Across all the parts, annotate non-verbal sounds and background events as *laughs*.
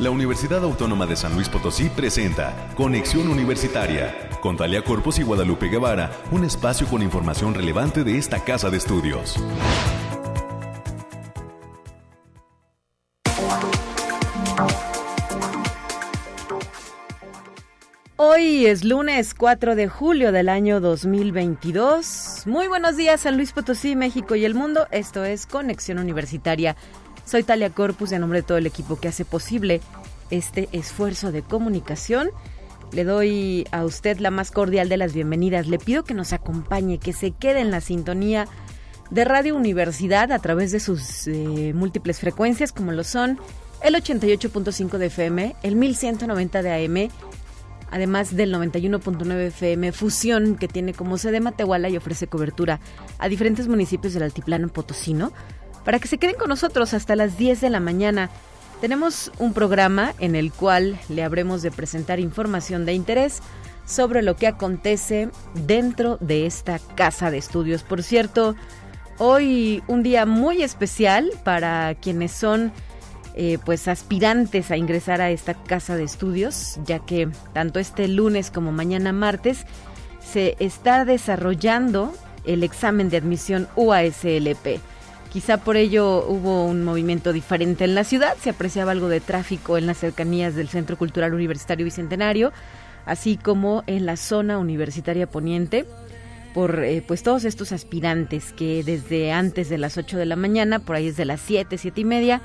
la Universidad Autónoma de San Luis Potosí presenta Conexión Universitaria con Talia Corpus y Guadalupe Guevara, un espacio con información relevante de esta casa de estudios. Hoy es lunes 4 de julio del año 2022. Muy buenos días San Luis Potosí, México y el mundo. Esto es Conexión Universitaria. Soy Talia Corpus, en nombre de todo el equipo que hace posible este esfuerzo de comunicación. Le doy a usted la más cordial de las bienvenidas. Le pido que nos acompañe, que se quede en la sintonía de Radio Universidad a través de sus eh, múltiples frecuencias, como lo son el 88.5 de FM, el 1190 de AM además del 91.9 FM Fusión, que tiene como sede Matehuala y ofrece cobertura a diferentes municipios del altiplano potosino, para que se queden con nosotros hasta las 10 de la mañana. Tenemos un programa en el cual le habremos de presentar información de interés sobre lo que acontece dentro de esta casa de estudios. Por cierto, hoy un día muy especial para quienes son eh, pues aspirantes a ingresar a esta casa de estudios, ya que tanto este lunes como mañana martes se está desarrollando el examen de admisión UASLP. Quizá por ello hubo un movimiento diferente en la ciudad, se apreciaba algo de tráfico en las cercanías del Centro Cultural Universitario Bicentenario, así como en la zona universitaria poniente por eh, pues todos estos aspirantes que desde antes de las 8 de la mañana, por ahí desde las 7, 7 y media,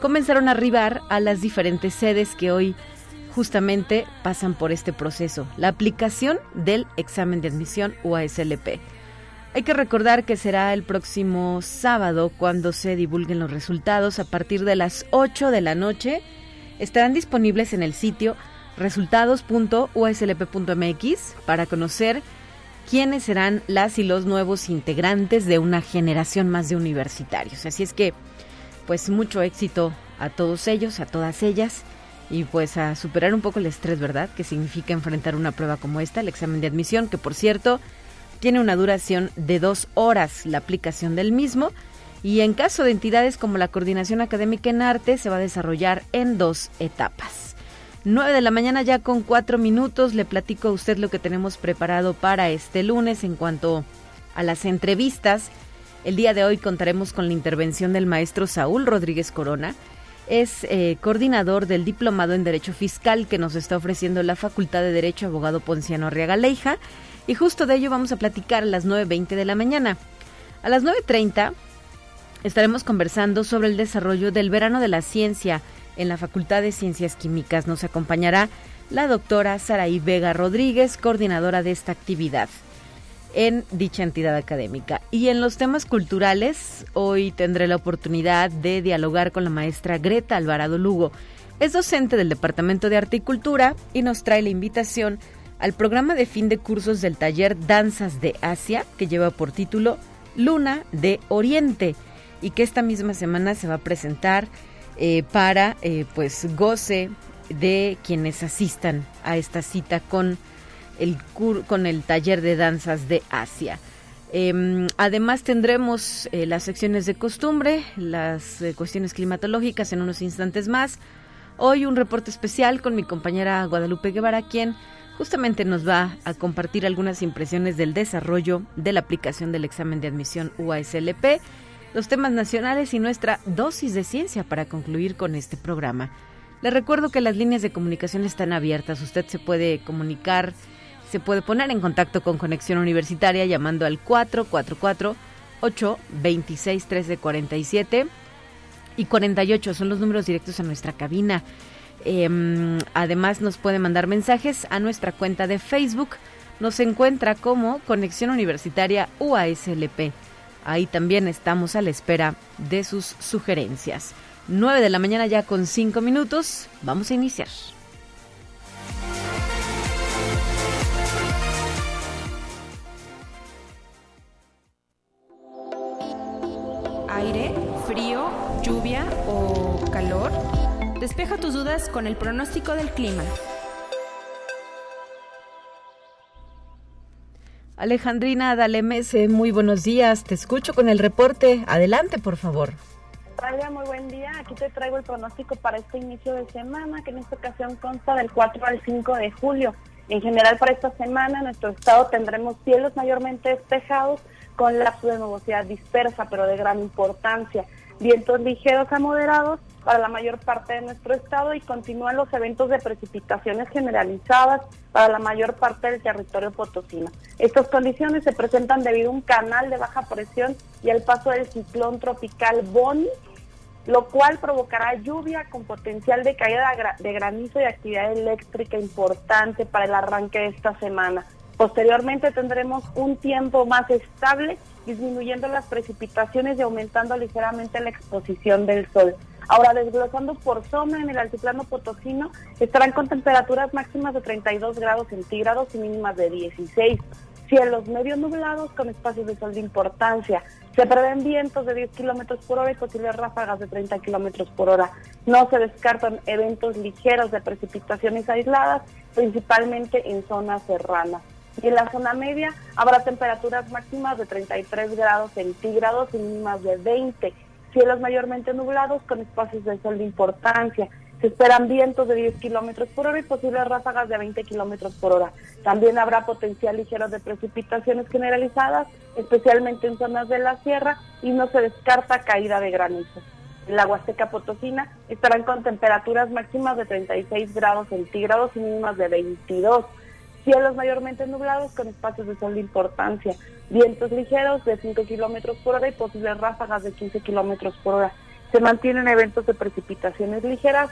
comenzaron a arribar a las diferentes sedes que hoy justamente pasan por este proceso, la aplicación del examen de admisión UASLP. Hay que recordar que será el próximo sábado cuando se divulguen los resultados a partir de las 8 de la noche. Estarán disponibles en el sitio resultados.uslp.mx para conocer quiénes serán las y los nuevos integrantes de una generación más de universitarios. Así es que pues mucho éxito a todos ellos, a todas ellas y pues a superar un poco el estrés, ¿verdad? Que significa enfrentar una prueba como esta, el examen de admisión, que por cierto tiene una duración de dos horas la aplicación del mismo y en caso de entidades como la Coordinación Académica en Arte se va a desarrollar en dos etapas. 9 de la mañana ya con cuatro minutos le platico a usted lo que tenemos preparado para este lunes en cuanto a las entrevistas el día de hoy contaremos con la intervención del maestro Saúl Rodríguez Corona. Es eh, coordinador del Diplomado en Derecho Fiscal que nos está ofreciendo la Facultad de Derecho Abogado Ponciano Arriaga Leija. Y justo de ello vamos a platicar a las 9.20 de la mañana. A las 9.30 estaremos conversando sobre el desarrollo del verano de la ciencia en la Facultad de Ciencias Químicas. Nos acompañará la doctora Saraí Vega Rodríguez, coordinadora de esta actividad en dicha entidad académica. Y en los temas culturales, hoy tendré la oportunidad de dialogar con la maestra Greta Alvarado Lugo. Es docente del Departamento de Arte y Cultura y nos trae la invitación al programa de fin de cursos del taller Danzas de Asia, que lleva por título Luna de Oriente, y que esta misma semana se va a presentar eh, para eh, pues goce de quienes asistan a esta cita con el con el taller de danzas de Asia. Em, además tendremos eh, las secciones de costumbre, las eh, cuestiones climatológicas en unos instantes más. Hoy un reporte especial con mi compañera Guadalupe Guevara, quien justamente nos va a compartir algunas impresiones del desarrollo de la aplicación del examen de admisión UASLP, los temas nacionales y nuestra dosis de ciencia para concluir con este programa. Le recuerdo que las líneas de comunicación están abiertas. Usted se puede comunicar se puede poner en contacto con Conexión Universitaria llamando al 444 826 1347 y 48 son los números directos a nuestra cabina. Em, además nos puede mandar mensajes a nuestra cuenta de Facebook. Nos encuentra como Conexión Universitaria UASLP. Ahí también estamos a la espera de sus sugerencias. 9 de la mañana ya con 5 minutos. Vamos a iniciar. aire, frío, lluvia o calor? Despeja tus dudas con el pronóstico del clima. Alejandrina Dalemese, muy buenos días. Te escucho con el reporte. Adelante, por favor. Talia, muy buen día. Aquí te traigo el pronóstico para este inicio de semana, que en esta ocasión consta del 4 al 5 de julio. En general, para esta semana, en nuestro estado tendremos cielos mayormente despejados con lapso de nubosidad dispersa, pero de gran importancia. Vientos ligeros a moderados para la mayor parte de nuestro estado y continúan los eventos de precipitaciones generalizadas para la mayor parte del territorio potosino. Estas condiciones se presentan debido a un canal de baja presión y al paso del ciclón tropical Boni, lo cual provocará lluvia con potencial de caída de granizo y actividad eléctrica importante para el arranque de esta semana. Posteriormente tendremos un tiempo más estable, disminuyendo las precipitaciones y aumentando ligeramente la exposición del sol. Ahora, desglosando por zona en el altiplano potosino, estarán con temperaturas máximas de 32 grados centígrados y mínimas de 16. Cielos medio nublados con espacios de sol de importancia. Se prevén vientos de 10 kilómetros por hora y posibles ráfagas de 30 kilómetros por hora. No se descartan eventos ligeros de precipitaciones aisladas, principalmente en zonas serranas. Y en la zona media habrá temperaturas máximas de 33 grados centígrados y mínimas de 20 cielos mayormente nublados con espacios de sol de importancia. Se esperan vientos de 10 kilómetros por hora y posibles ráfagas de 20 kilómetros por hora. También habrá potencial ligero de precipitaciones generalizadas, especialmente en zonas de la sierra, y no se descarta caída de granizo. En la Huasteca Potosina estarán con temperaturas máximas de 36 grados centígrados y mínimas de 22 cielos mayormente nublados con espacios de sol de importancia, vientos ligeros de 5 kilómetros por hora y posibles ráfagas de 15 kilómetros por hora. Se mantienen eventos de precipitaciones ligeras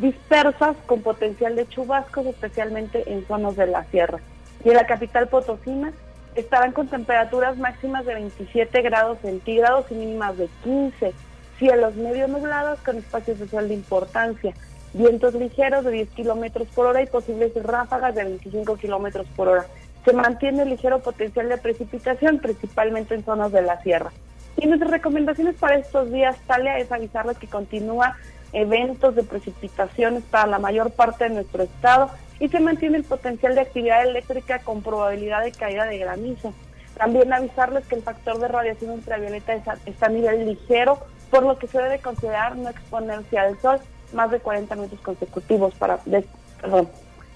dispersas con potencial de chubascos, especialmente en zonas de la sierra. Y en la capital Potosina estarán con temperaturas máximas de 27 grados centígrados y mínimas de 15, cielos medio nublados con espacios de sol de importancia vientos ligeros de 10 kilómetros por hora y posibles ráfagas de 25 kilómetros por hora. Se mantiene el ligero potencial de precipitación, principalmente en zonas de la sierra. Y nuestras recomendaciones para estos días, Talia, es avisarles que continúa eventos de precipitaciones para la mayor parte de nuestro estado y se mantiene el potencial de actividad eléctrica con probabilidad de caída de granizo. También avisarles que el factor de radiación ultravioleta está a nivel ligero, por lo que se debe considerar no exponerse al sol más de 40 minutos consecutivos para, perdón,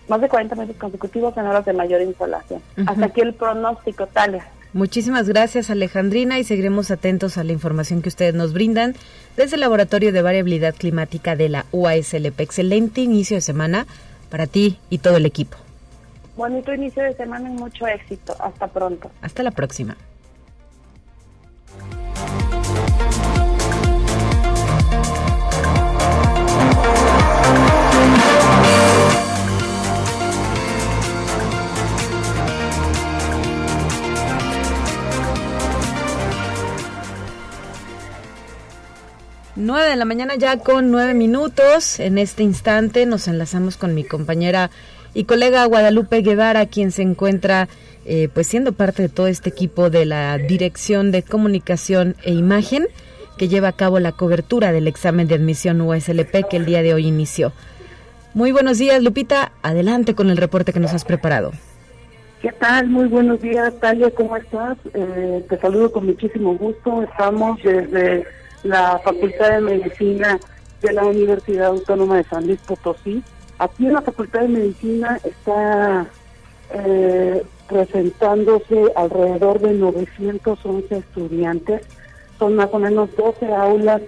más de 40 minutos consecutivos en horas de mayor insolación. Hasta aquí el pronóstico, Talia. Muchísimas gracias Alejandrina y seguiremos atentos a la información que ustedes nos brindan desde el Laboratorio de Variabilidad Climática de la UASLP. Excelente inicio de semana para ti y todo el equipo. Bonito inicio de semana y mucho éxito. Hasta pronto. Hasta la próxima. Nueve de la mañana ya con nueve minutos. En este instante nos enlazamos con mi compañera y colega Guadalupe Guevara, quien se encuentra eh, pues siendo parte de todo este equipo de la Dirección de Comunicación e Imagen que lleva a cabo la cobertura del examen de admisión USLP que el día de hoy inició. Muy buenos días, Lupita. Adelante con el reporte que nos has preparado. ¿Qué tal? Muy buenos días, Talia. ¿Cómo estás? Eh, te saludo con muchísimo gusto. Estamos desde la Facultad de Medicina de la Universidad Autónoma de San Luis Potosí. Aquí en la Facultad de Medicina está eh, presentándose alrededor de 911 estudiantes. Son más o menos 12 aulas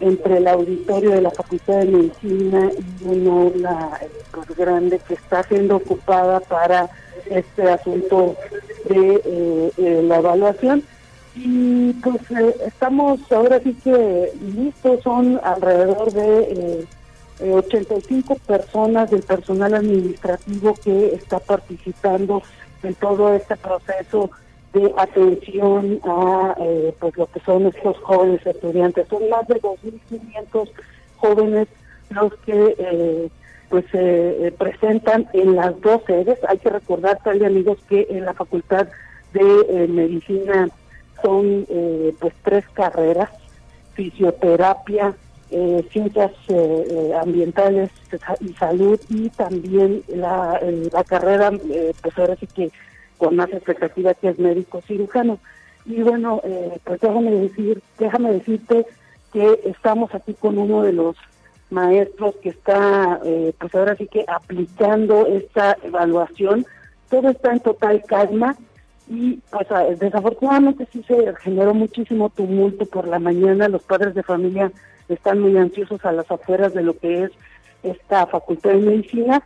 entre el auditorio de la Facultad de Medicina y una aula pues, grande que está siendo ocupada para este asunto de eh, la evaluación. Y pues eh, estamos ahora sí que listos, son alrededor de 85 eh, personas del personal administrativo que está participando en todo este proceso de atención a eh, pues lo que son estos jóvenes estudiantes. Son más de 2.500 jóvenes los que eh, pues se eh, presentan en las dos sedes. Hay que recordar, tal amigos, que en la Facultad de Medicina son pues tres carreras, fisioterapia, ciencias ambientales y salud y también la, la carrera, pues ahora sí que con más expectativa que es médico cirujano. Y bueno, eh, pues déjame decir, déjame decirte que estamos aquí con uno de los maestros que está, eh, pues ahora sí que aplicando esta evaluación. Todo está en total calma y pues desafortunadamente sí se generó muchísimo tumulto por la mañana. Los padres de familia están muy ansiosos a las afueras de lo que es esta facultad de medicina,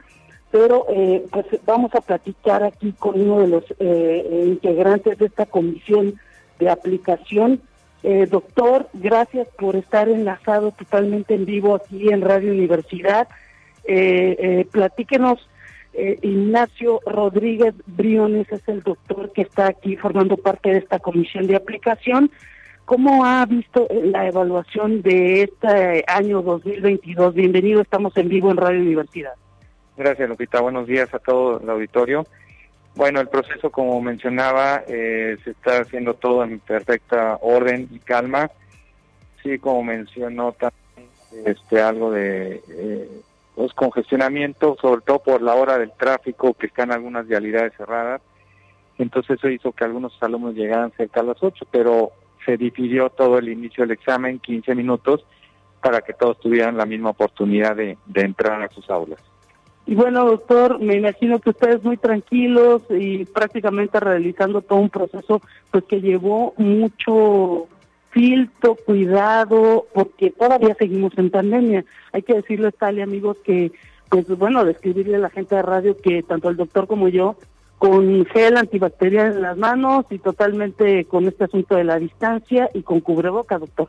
pero eh, pues vamos a platicar aquí con uno de los eh, integrantes de esta comisión de aplicación eh, doctor, gracias por estar enlazado totalmente en vivo aquí en Radio Universidad. Eh, eh, Ignacio Rodríguez Briones es el doctor que está aquí formando parte de esta comisión de aplicación. ¿Cómo ha visto la evaluación de este año 2022? Bienvenido, estamos en vivo en Radio Universidad. Gracias, Lupita. Buenos días a todo el auditorio. Bueno, el proceso, como mencionaba, eh, se está haciendo todo en perfecta orden y calma. Sí, como mencionó también, este, algo de eh, los congestionamientos, sobre todo por la hora del tráfico, que están algunas vialidades cerradas. Entonces eso hizo que algunos alumnos llegaran cerca a las 8, pero se dividió todo el inicio del examen, 15 minutos, para que todos tuvieran la misma oportunidad de entrar a sus aulas. Y bueno, doctor, me imagino que ustedes muy tranquilos y prácticamente realizando todo un proceso pues que llevó mucho filtro, cuidado, porque todavía seguimos en pandemia. Hay que decirle, Talia, amigos, que pues bueno, describirle a la gente de radio que tanto el doctor como yo con gel antibacterial en las manos y totalmente con este asunto de la distancia y con cubreboca, doctor.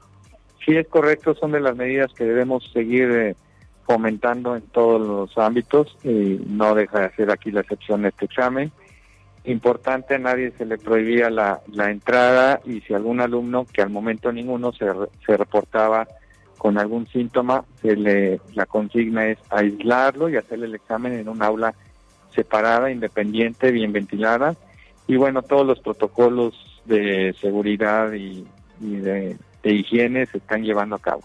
Sí, es correcto, son de las medidas que debemos seguir eh, fomentando en todos los ámbitos y no deja de ser aquí la excepción este examen. Importante, nadie se le prohibía la, la entrada y si algún alumno, que al momento ninguno se, se reportaba con algún síntoma, se le, la consigna es aislarlo y hacerle el examen en un aula separada, independiente, bien ventilada. Y bueno, todos los protocolos de seguridad y, de higiene se están llevando a cabo.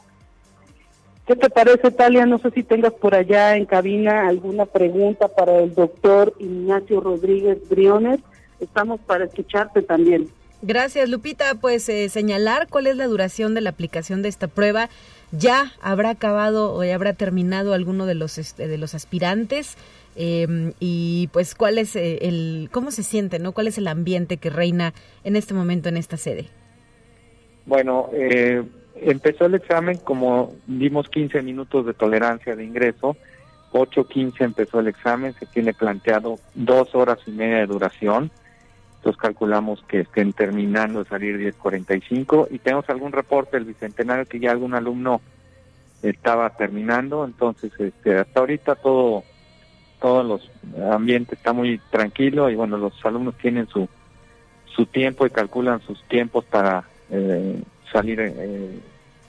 ¿Qué te parece, Talia? No sé si tengas por allá en cabina alguna pregunta para el doctor Ignacio Rodríguez Briones. Estamos para escucharte también. Gracias, Lupita. Pues eh, señalar cuál es la duración de la aplicación de esta prueba. ¿Ya habrá acabado o ya habrá terminado alguno de los, este, de los aspirantes? Em, y pues cuál es eh, el, cómo se siente, ¿no? ¿Cuál es el ambiente que reina en este momento en esta sede? Bueno, eh, empezó el examen como dimos 15 minutos de tolerancia de ingreso, 8.15 empezó el examen, se tiene planteado dos horas y media de duración, entonces calculamos que estén terminando de salir 10.45 y tenemos algún reporte del Bicentenario que ya algún alumno estaba terminando, entonces este, hasta ahorita todo todos los ambientes está muy tranquilo y bueno, los alumnos tienen su, su tiempo y calculan sus tiempos para eh, salir eh,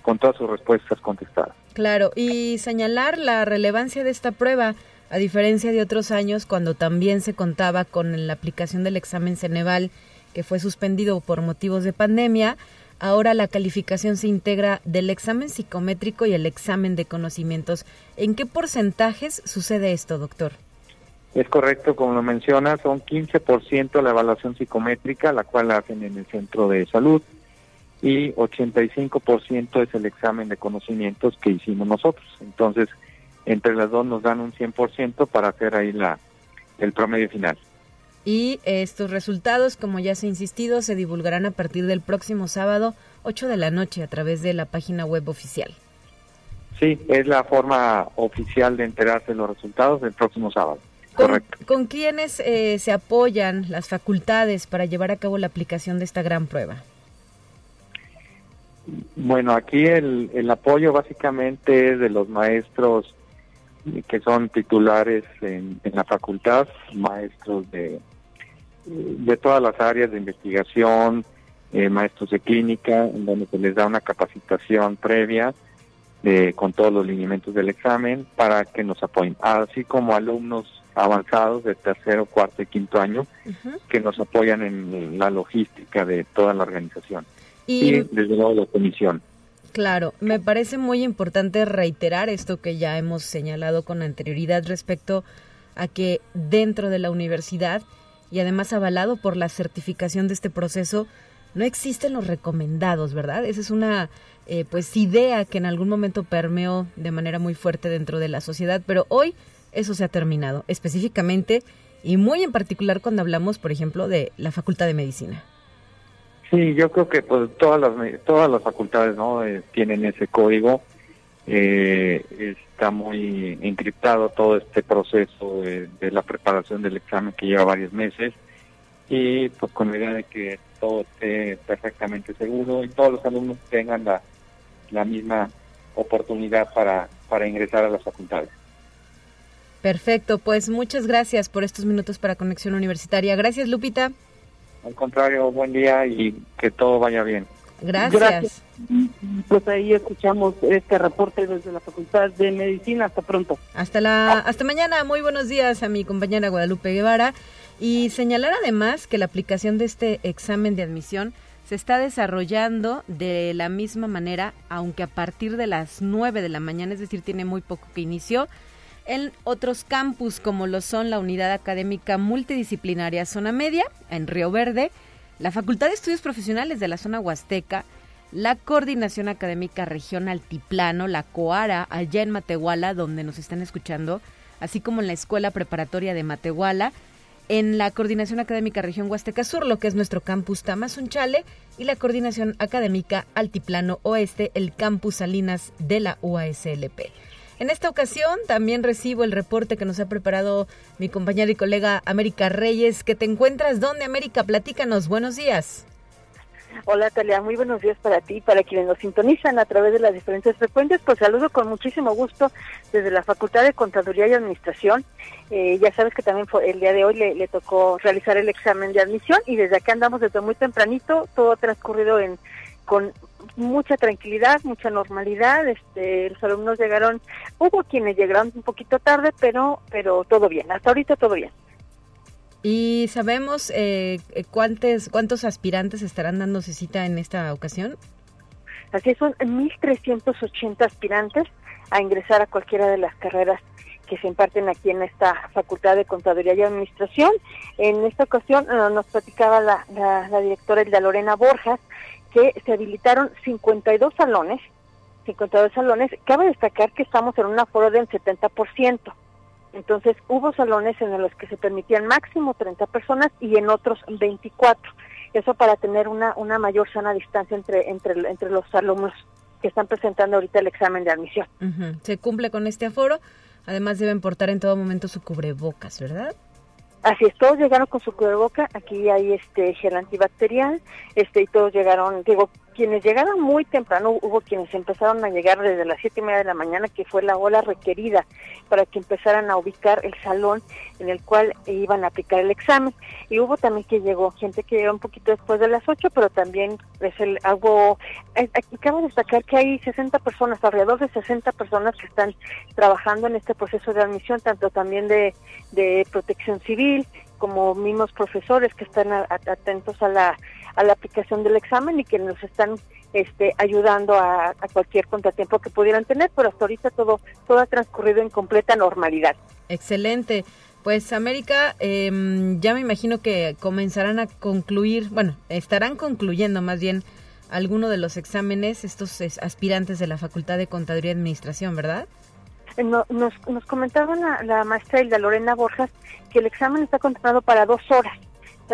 con todas sus respuestas contestadas. Claro, y señalar la relevancia de esta prueba, a diferencia de otros años cuando también se contaba con la aplicación del examen Ceneval, que fue suspendido por motivos de pandemia, ahora la calificación se integra del examen psicométrico y el examen de conocimientos. ¿En qué porcentajes sucede esto, doctor? Es correcto, como lo menciona, son 15% la evaluación psicométrica, la cual la hacen en el centro de salud, y 85% es el examen de conocimientos que hicimos nosotros. Entonces, entre las dos nos dan un 100% para hacer ahí la el promedio final. Y estos resultados, como ya se ha insistido, se divulgarán a partir del próximo sábado, 8 de la noche, a través de la página web oficial. Sí, es la forma oficial de enterarse de los resultados del próximo sábado. Correcto. ¿Con quiénes eh, se apoyan las facultades para llevar a cabo la aplicación de esta gran prueba? Bueno, aquí el, el apoyo básicamente es de los maestros que son titulares en, la facultad, maestros de, de todas las áreas de investigación, eh, maestros de clínica, en donde se les da una capacitación previa de, con todos los lineamientos del examen para que nos apoyen, así como alumnos avanzados de tercero, cuarto y quinto año que nos apoyan en la logística de toda la organización. Y, desde luego la comisión. Claro, me parece muy importante reiterar esto que ya hemos señalado con anterioridad respecto a que dentro de la universidad y además avalado por la certificación de este proceso, no existen los recomendados, ¿verdad? Esa es una eh, pues idea que en algún momento permeó de manera muy fuerte dentro de la sociedad, pero hoy eso se ha terminado, específicamente y muy en particular cuando hablamos, por ejemplo, de la Facultad de Medicina. Sí, yo creo que pues todas las todas las facultades no eh, tienen ese código. Eh, está muy encriptado todo este proceso de, la preparación del examen que lleva varios meses y pues con la idea de que todo esté perfectamente seguro y todos los alumnos tengan la, la misma oportunidad para, para ingresar a las facultades. Perfecto, pues muchas gracias por estos minutos para Conexión Universitaria. Gracias, Lupita. Al contrario, buen día y que todo vaya bien. Gracias. Pues ahí escuchamos este reporte desde la Facultad de Medicina. Hasta pronto. Hasta la hasta mañana. Muy buenos días a mi compañera Guadalupe Guevara y señalar además que la aplicación de este examen de admisión se está desarrollando de la misma manera, aunque a partir de las 9 de la mañana, es decir, tiene muy poco que inició en otros campus como lo son la Unidad Académica Multidisciplinaria Zona Media en Río Verde, la Facultad de Estudios Profesionales de la Zona Huasteca, la Coordinación Académica Región Altiplano, la COARA, allá en Matehuala, donde nos están escuchando, así como en la Escuela Preparatoria de Matehuala, en la Coordinación Académica Región Huasteca Sur, lo que es nuestro campus Tamazunchale, y la Coordinación Académica Altiplano Oeste, el campus Salinas de la UASLP. En esta ocasión también recibo el reporte que nos ha preparado mi compañera y colega América Reyes. que te encuentras? ¿Dónde, América? Platícanos. Buenos días. Hola Talia, muy buenos días para ti, para quienes nos sintonizan a través de las diferentes frecuencias. Pues saludo con muchísimo gusto desde la Facultad de Contaduría y Administración. Eh, ya sabes que también fue, el día de hoy le, tocó realizar el examen de admisión y desde acá andamos desde muy tempranito, todo ha transcurrido en con mucha tranquilidad, mucha normalidad. Este, los alumnos llegaron, hubo quienes llegaron un poquito tarde, pero, pero todo bien. Hasta ahorita todo bien. ¿Y sabemos eh, cuántos, cuántos aspirantes estarán dándose cita en esta ocasión? Así es, son 1.380 aspirantes a ingresar a cualquiera de las carreras que se imparten aquí en esta Facultad de Contaduría y Administración. En esta ocasión eh, nos platicaba la, la, la directora Elda Lorena Borjas que se habilitaron 52 salones, 52 salones. Cabe destacar que estamos en un aforo del 70%. Entonces, hubo salones en los que se permitían máximo 30 personas y en otros 24. Eso para tener una, una mayor sana distancia entre, entre, entre los alumnos que están presentando ahorita el examen de admisión. Se cumple con este aforo. Además, deben portar en todo momento su cubrebocas, ¿verdad? Así es, todos llegaron con su cubreboca, aquí hay este gel antibacterial, este y todos llegaron, digo, quienes llegaron muy temprano, hubo quienes empezaron a llegar desde las siete y media de la mañana, que fue la hora requerida para que empezaran a ubicar el salón en el cual iban a aplicar el examen. Y hubo también que llegó gente que llegó un poquito después de las ocho, pero también es el, hubo, aquí cabe destacar que hay 60 personas, alrededor de 60 personas que están trabajando en este proceso de admisión, tanto también de, de protección civil, como mismos profesores que están atentos a la, a la aplicación del examen y que nos están este, ayudando a, cualquier contratiempo que pudieran tener, pero hasta ahorita todo, todo ha transcurrido en completa normalidad. Excelente. Pues América, em, ya me imagino que comenzarán a concluir, bueno, estarán concluyendo más bien alguno de los exámenes estos aspirantes de la Facultad de Contaduría y Administración, ¿verdad? Eh, nos, nos comentaba la, la maestra Hilda Lorena Borjas que el examen está contemplado para dos horas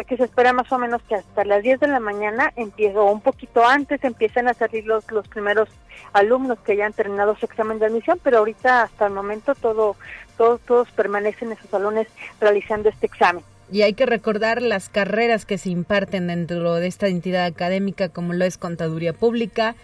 que se espera más o menos que hasta las 10 de la mañana empieza, o un poquito antes empiecen a salir los, los primeros alumnos que ya han terminado su examen de admisión, pero ahorita hasta el momento todo, todos, todos permanecen en sus salones realizando este examen. Y hay que recordar las carreras que se imparten dentro de esta entidad académica, como lo es Contaduría Pública,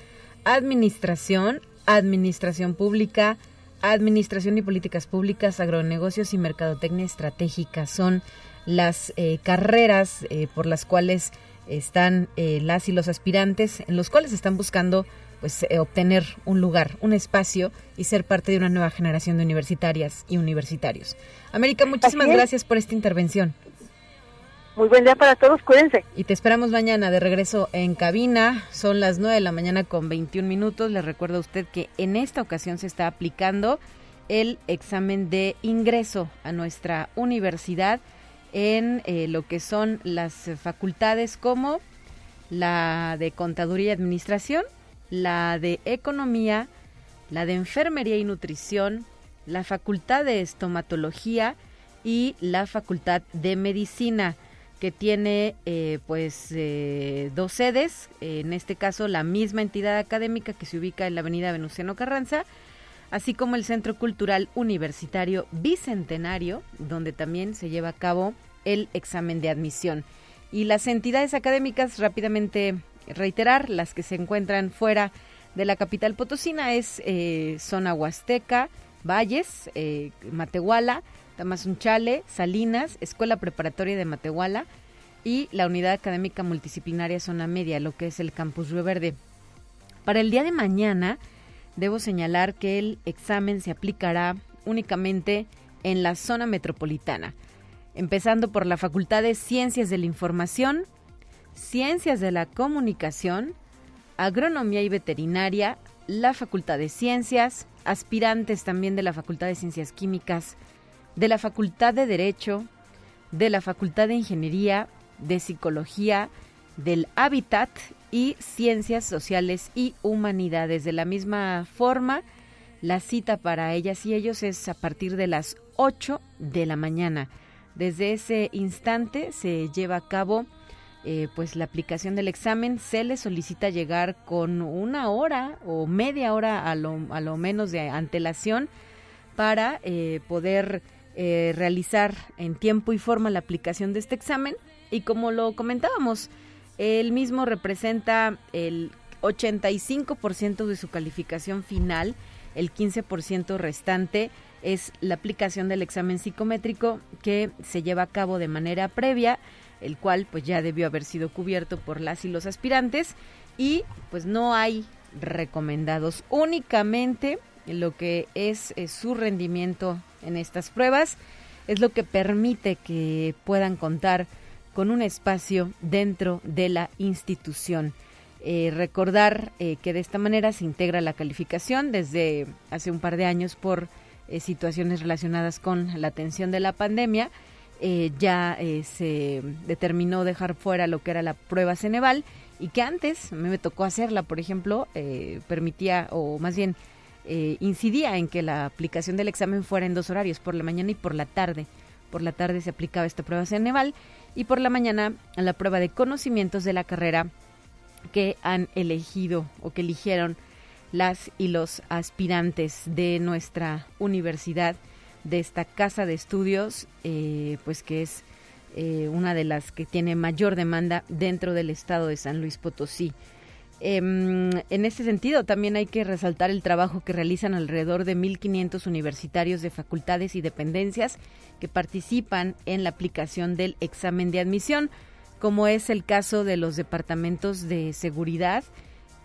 Administración, Administración Pública, Administración y Políticas Públicas, Agronegocios y Mercadotecnia Estratégica. Son las eh, carreras eh, por las cuales están eh, las y los aspirantes, en los cuales están buscando pues obtener un lugar, un espacio y ser parte de una nueva generación de universitarias y universitarios. América, muchísimas gracias por esta intervención. Muy buen día para todos, cuídense. Y te esperamos mañana de regreso en cabina. Son las 9 de la mañana con 21 minutos. Les recuerdo a usted que en esta ocasión se está aplicando el examen de ingreso a nuestra universidad en eh, lo que son las facultades como la de Contaduría y Administración, la de Economía, la de Enfermería y Nutrición, la Facultad de Estomatología y la Facultad de Medicina que tiene eh, pues eh, dos sedes, en este caso la misma entidad académica que se ubica en la avenida Venustiano Carranza, así como el Centro Cultural Universitario Bicentenario, donde también se lleva a cabo el examen de admisión. Y las entidades académicas, rápidamente reiterar, las que se encuentran fuera de la capital potosina es eh, zona Huasteca, Valles, eh, Matehuala, Tamazunchale, Salinas, Escuela Preparatoria de Matehuala y la Unidad Académica Multidisciplinaria Zona Media, lo que es el Campus Río Verde. Para el día de mañana, debo señalar que el examen se aplicará únicamente en la zona metropolitana, empezando por la Facultad de Ciencias de la Información, Ciencias de la Comunicación, Agronomía y Veterinaria, la Facultad de Ciencias, aspirantes también de la Facultad de Ciencias Químicas, de la Facultad de Derecho, de la Facultad de Ingeniería, de Psicología, del Hábitat y Ciencias Sociales y Humanidades. De la misma forma, la cita para ellas y ellos es a partir de las 8 de la mañana. Desde ese instante se lleva a cabo eh, pues la aplicación del examen. Se les solicita llegar con una hora o media hora a lo, a lo menos de antelación para eh, poder eh, realizar en tiempo y forma la aplicación de este examen. Y como lo comentábamos, el mismo representa el 85% de su calificación final, el 15% restante es la aplicación del examen psicométrico que se lleva a cabo de manera previa, el cual pues ya debió haber sido cubierto por las y los aspirantes y pues no hay recomendados. Únicamente lo que es, es su rendimiento en estas pruebas es lo que permite que puedan contar con un espacio dentro de la institución. Eh, recordar eh, que de esta manera se integra la calificación desde hace un par de años por eh, situaciones relacionadas con la atención de la pandemia. ya se determinó dejar fuera lo que era la prueba Ceneval y que antes, me tocó hacerla, por ejemplo, permitía, o más bien incidía en que la aplicación del examen fuera en dos horarios, por la mañana y por la tarde. Por la tarde se aplicaba esta prueba Ceneval y por la mañana la prueba de conocimientos de la carrera que han elegido o que eligieron las y los aspirantes de nuestra universidad, de esta casa de estudios, eh, pues que es eh, una de las que tiene mayor demanda dentro del estado de San Luis Potosí. Em, en este sentido, también hay que resaltar el trabajo que realizan alrededor de 1.500 universitarios de facultades y dependencias que participan en la aplicación del examen de admisión, como es el caso de los departamentos de seguridad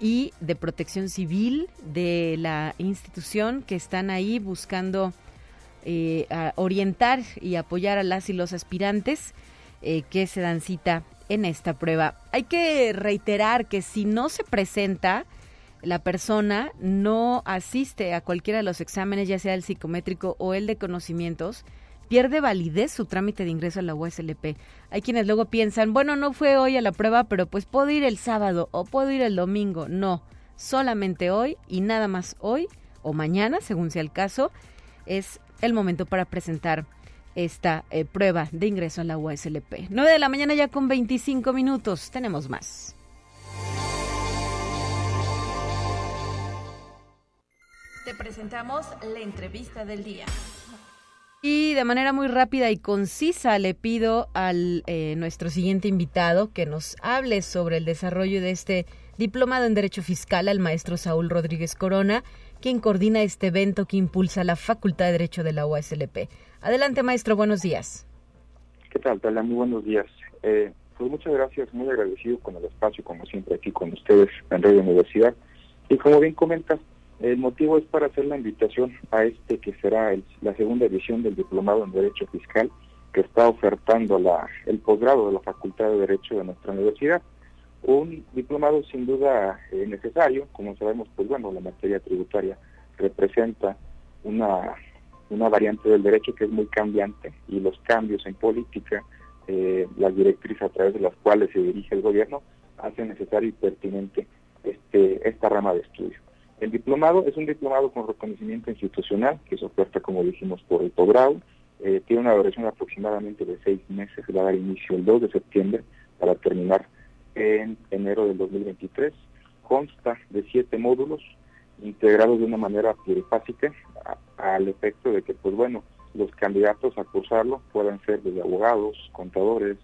y de protección civil de la institución que están ahí buscando eh, orientar y apoyar a las y los aspirantes eh, que se dan cita en esta prueba. Hay que reiterar que si no se presenta, la persona no asiste a cualquiera de los exámenes, ya sea el psicométrico o el de conocimientos, pierde validez su trámite de ingreso a la USLP. Hay quienes luego piensan, bueno, no fue hoy a la prueba, pero pues puedo ir el sábado o puedo ir el domingo. No, solamente hoy y nada más hoy o mañana, según sea el caso, es el momento para presentar esta eh, prueba de ingreso a la USLP. 9 de la mañana ya con 25 minutos. Tenemos más. Te presentamos la entrevista del día. Y de manera muy rápida y concisa le pido al eh, nuestro siguiente invitado que nos hable sobre el desarrollo de este diplomado en Derecho Fiscal al maestro Saúl Rodríguez Corona, quien coordina este evento que impulsa la Facultad de Derecho de la USLP. Adelante, maestro, buenos días. ¿Qué tal, Talia? Muy buenos días. Eh, pues muchas gracias, muy agradecido con el espacio, como siempre, aquí con ustedes en Radio Universidad. Y como bien comentas, el motivo es para hacer la invitación a este que será la segunda edición del Diplomado en Derecho Fiscal que está ofertando la, el posgrado de la Facultad de Derecho de nuestra universidad. Un diplomado sin duda eh, necesario, como sabemos, pues bueno, la materia tributaria representa una, una variante del derecho que es muy cambiante y los cambios en política, eh, las directrices a través de las cuales se dirige el gobierno, hace necesario y pertinente este, esta rama de estudio. El diplomado es un diplomado con reconocimiento institucional que se oferta, como dijimos, por el posgrado. Eh, tiene una duración aproximadamente de seis meses, va a dar inicio el 2 de septiembre para terminar en enero del 2023. Consta de siete módulos integrados de una manera plurifásica al efecto de que, pues bueno, los candidatos a cursarlo puedan ser desde abogados, contadores,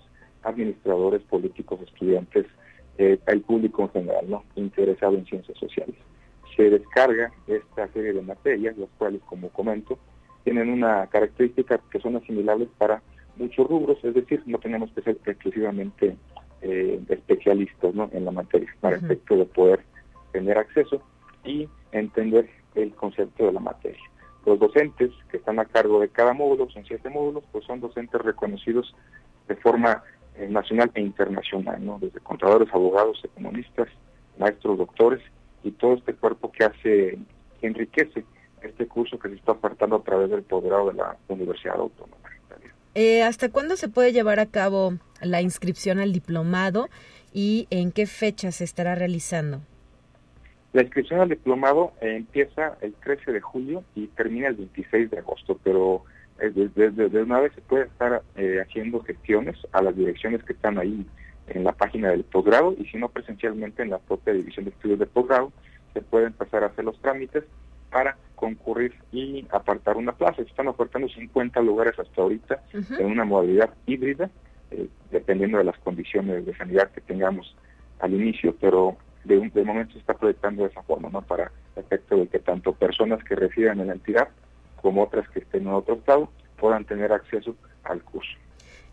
administradores, políticos, estudiantes, eh, el público en general, ¿no? Interesado en ciencias sociales. Se descarga esta serie de materias, las cuales, como comento, tienen una característica que son asimilables para muchos rubros, es decir, no tenemos que ser exclusivamente eh, especialistas ¿no? en la materia, para efecto de poder tener acceso y entender el concepto de la materia. Los docentes que están a cargo de cada módulo, son siete módulos, pues son docentes reconocidos de forma eh, nacional e internacional, ¿no? desde contadores, abogados, economistas, maestros, doctores y todo este cuerpo que hace, que enriquece este curso que se está ofertando a través del posgrado de la Universidad Autónoma. Eh, ¿Hasta cuándo se puede llevar a cabo la inscripción al diplomado y en qué fecha se estará realizando? La inscripción al diplomado eh, empieza el 13 de julio y termina el 26 de agosto, pero desde, eh, una vez se puede estar eh, haciendo gestiones a las direcciones que están ahí en la página del posgrado y si no presencialmente en la propia división de estudios de posgrado, se puede empezar a hacer los trámites para concurrir y apartar una plaza. Están ofertando 50 lugares hasta ahorita en una modalidad híbrida, dependiendo de las condiciones de sanidad que tengamos al inicio, pero de, momento se está proyectando de esa forma, ¿no? Para efecto de que tanto personas que residen en la entidad como otras que estén en otro estado puedan tener acceso al curso.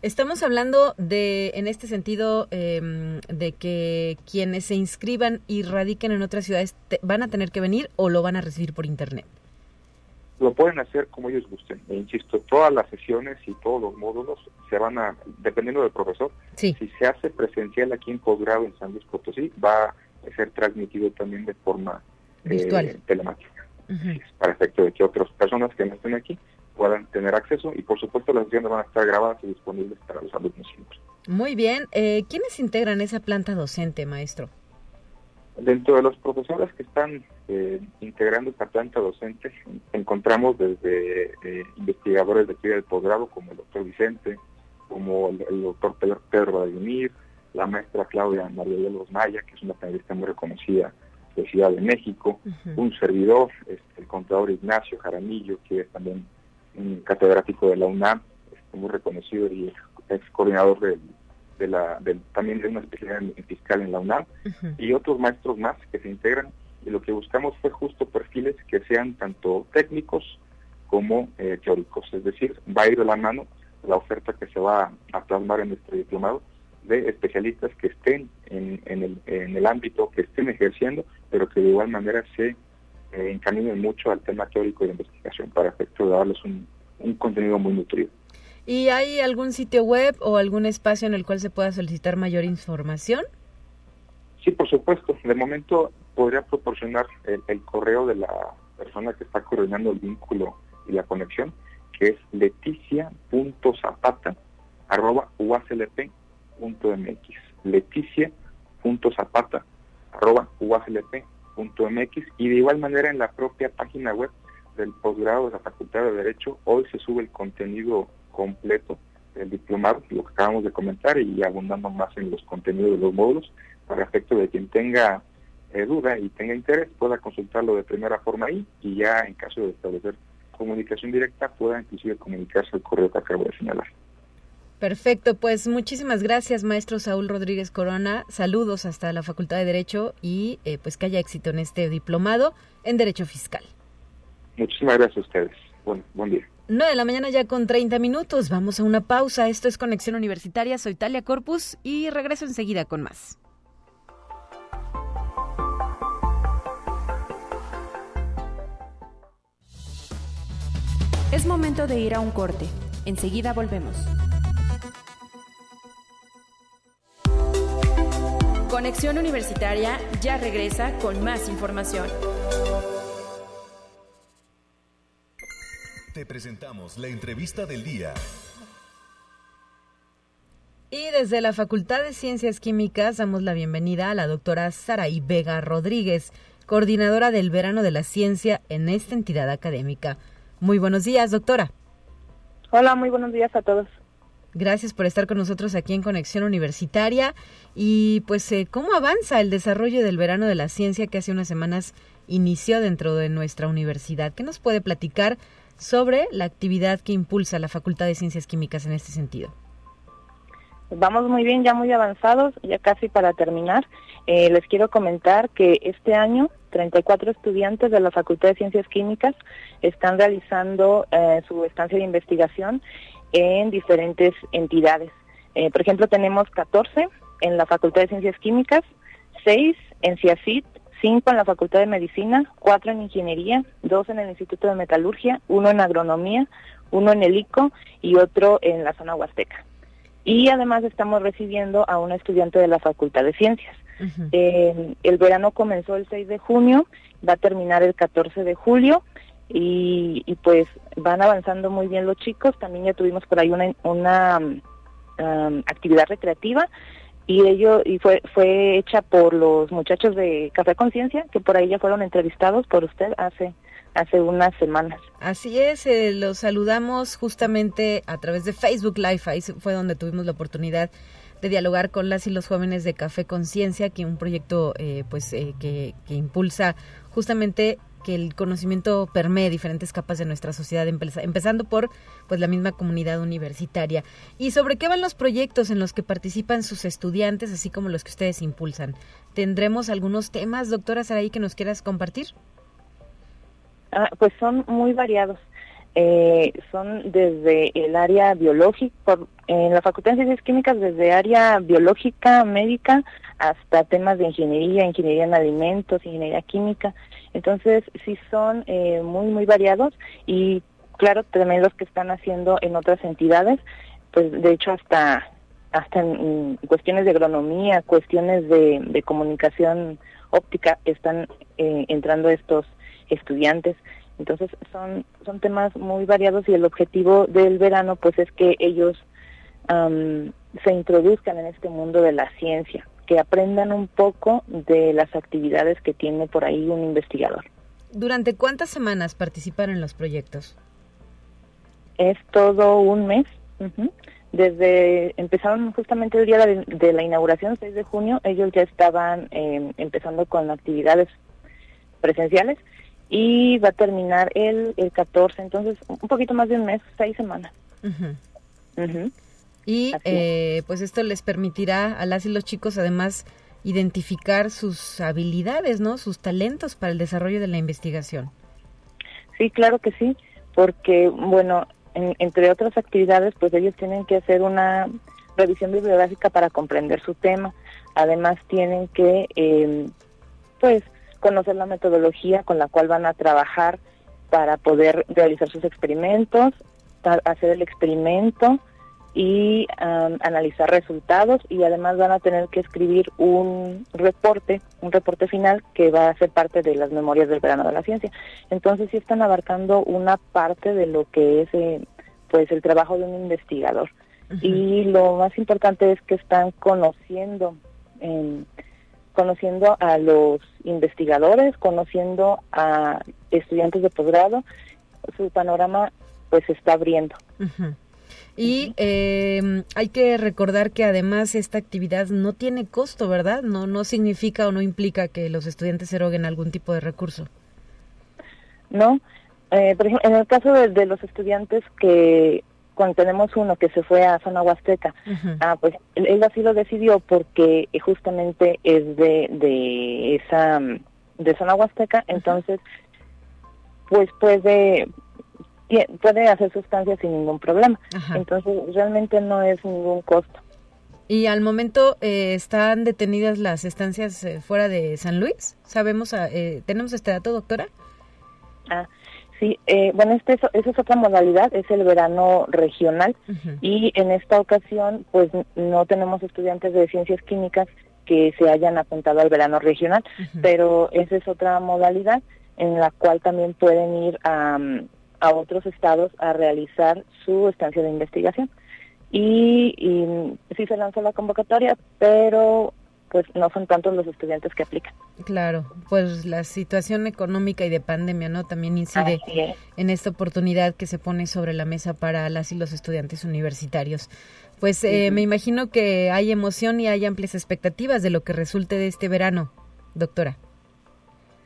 Estamos hablando de, en este sentido, em, de que quienes se inscriban y radiquen en otras ciudades van a tener que venir o lo van a recibir por internet. Lo pueden hacer como ellos gusten. E insisto, todas las sesiones y todos los módulos se van a, dependiendo del profesor, si se hace presencial aquí en posgrado en San Luis Potosí, va ser transmitido también de forma eh, telemática. Para efecto de que otras personas que no estén aquí puedan tener acceso y por supuesto las sesiones van a estar grabadas y disponibles para los alumnos siempre. Muy bien. Eh, ¿Quiénes integran esa planta docente, maestro? Dentro de los profesores que están eh, integrando esta planta docente, encontramos desde eh, investigadores de aquí del posgrado, como el doctor Vicente, como el, doctor Pedro Vladimir, la maestra Claudia María de los Maya, que es una periodista muy reconocida de Ciudad de México, un servidor, este, el contador Ignacio Jaramillo, que es también un catedrático de la UNAM, este, muy reconocido y ex coordinador de, la, también de una especialidad fiscal en la UNAM, y otros maestros más que se integran. Y lo que buscamos fue justo perfiles que sean tanto técnicos como eh, teóricos, es decir, va a ir de la mano la oferta que se va a plasmar en nuestro diplomado de especialistas que estén en, el, en el ámbito, que estén ejerciendo, pero que de igual manera se eh, encaminen mucho al tema teórico de investigación para efecto de darles un, un contenido muy nutrido. ¿Y hay algún sitio web o algún espacio en el cual se pueda solicitar mayor información? Sí, por supuesto. De momento podría proporcionar el, el correo de la persona que está coordinando el vínculo y la conexión, que es leticia.zapata.uaclp mx leticia.zapata arroba mx y de igual manera en la propia página web del posgrado de la Facultad de Derecho hoy se sube el contenido completo del diplomado, lo que acabamos de comentar y abundando más en los contenidos de los módulos para efecto de quien tenga eh, duda y tenga interés pueda consultarlo de primera forma ahí y ya en caso de establecer comunicación directa pueda inclusive comunicarse al correo que acabo de señalar. Perfecto, pues muchísimas gracias, maestro Saúl Rodríguez Corona. Saludos hasta la Facultad de Derecho y eh, pues que haya éxito en este diplomado en Derecho Fiscal. Muchísimas gracias a ustedes. Buen, buen día. 9 de la mañana ya con 30 minutos. Vamos a una pausa. Esto es Conexión Universitaria. Soy Talia Corpus y regreso enseguida con más. Es momento de ir a un corte. Enseguida volvemos. Conexión Universitaria ya regresa con más información. Te presentamos la entrevista del día. Y desde la Facultad de Ciencias Químicas damos la bienvenida a la doctora Saraí Vega Rodríguez, coordinadora del Verano de la Ciencia en esta entidad académica. Muy buenos días, doctora. Hola, muy buenos días a todos. Gracias por estar con nosotros aquí en Conexión Universitaria. Y pues, eh, ¿cómo avanza el desarrollo del Verano de la Ciencia que hace unas semanas inició dentro de nuestra universidad? ¿Qué nos puede platicar sobre la actividad que impulsa la Facultad de Ciencias Químicas en este sentido? Vamos muy bien, ya muy avanzados, ya casi para terminar. Eh, les quiero comentar que este año 34 estudiantes de la Facultad de Ciencias Químicas están realizando eh, su estancia de investigación en diferentes entidades. Eh, por ejemplo, tenemos 14 en la Facultad de Ciencias Químicas, 6 en CIACIT, 5 en la Facultad de Medicina, 4 en Ingeniería, 2 en el Instituto de Metalurgia, 1 en Agronomía, 1 en el ICO y otro en la zona Huasteca y además estamos recibiendo a un estudiante de la Facultad de Ciencias. Eh, el verano comenzó el 6 de junio, va a terminar el 14 de julio y, pues van avanzando muy bien los chicos. También ya tuvimos por ahí una, una um, actividad recreativa y ello y fue fue hecha por los muchachos de Café Conciencia que por ahí ya fueron entrevistados por usted hace hace unas semanas. Así es, eh, los saludamos justamente a través de Facebook Live, ahí fue donde tuvimos la oportunidad de dialogar con las y los jóvenes de Café Conciencia, que un proyecto eh, pues eh, que, que, impulsa justamente que el conocimiento permee diferentes capas de nuestra sociedad, empezando por pues la misma comunidad universitaria. ¿Y sobre qué van los proyectos en los que participan sus estudiantes, así como los que ustedes impulsan? ¿Tendremos algunos temas, doctora Saraí, que nos quieras compartir? Ah, pues son muy variados. Eh, son desde el área biológica, en la Facultad de Ciencias Químicas, desde área biológica, médica, hasta temas de ingeniería, ingeniería en alimentos, ingeniería química. Entonces, sí son eh, muy, muy variados y claro, también los que están haciendo en otras entidades, pues de hecho hasta hasta en, cuestiones de agronomía, cuestiones de, comunicación óptica están eh, entrando estos estudiantes. Entonces son, son temas muy variados y el objetivo del verano pues es que ellos se introduzcan en este mundo de la ciencia, que aprendan un poco de las actividades que tiene por ahí un investigador. ¿Durante cuántas semanas participan en los proyectos? Es todo un mes. Desde empezaron justamente el día de, la inauguración, 6 de junio, ellos ya estaban em, empezando con actividades presenciales y va a terminar el, el 14, entonces un poquito más de un mes, seis semanas. Y eh, pues esto les permitirá a las y los chicos además identificar sus habilidades, ¿no? Sus talentos para el desarrollo de la investigación. Sí, claro que sí, porque bueno, entre otras actividades, pues ellos tienen que hacer una revisión bibliográfica para comprender su tema. Además tienen que, eh, pues, conocer la metodología con la cual van a trabajar para poder realizar sus experimentos, hacer el experimento y analizar resultados y además van a tener que escribir un reporte, un reporte final que va a ser parte de las memorias del verano de la ciencia. Entonces sí están abarcando una parte de lo que es eh, pues el trabajo de un investigador. Y lo más importante es que están conociendo eh, conociendo a los investigadores, conociendo a estudiantes de posgrado, su panorama pues se está abriendo. Y em, hay que recordar que además esta actividad no tiene costo, ¿verdad? No, no significa o no implica que los estudiantes eroguen algún tipo de recurso. No, eh, por ejemplo, en el caso de, los estudiantes que cuando tenemos uno que se fue a zona huasteca, ah, pues él, así lo decidió porque justamente es de, de esa de zona huasteca, entonces pues puede puede hacer sustancias sin ningún problema. Entonces realmente no es ningún costo. ¿Y al momento eh, están detenidas las estancias eh, fuera de San Luis? ¿Sabemos, ah, eh, tenemos este dato, doctora? Ah, Sí, eh, bueno, este, esa es otra modalidad, es el verano regional y en esta ocasión pues no tenemos estudiantes de ciencias químicas que se hayan apuntado al verano regional, pero esa es otra modalidad en la cual también pueden ir a, a otros estados a realizar su estancia de investigación. y, y sí se lanzó la convocatoria, pero pues no son tantos los estudiantes que aplican. Claro, pues la situación económica y de pandemia, ¿no? También incide en esta oportunidad que se pone sobre la mesa para las y los estudiantes universitarios. Pues eh, me imagino que hay emoción y hay amplias expectativas de lo que resulte de este verano, doctora.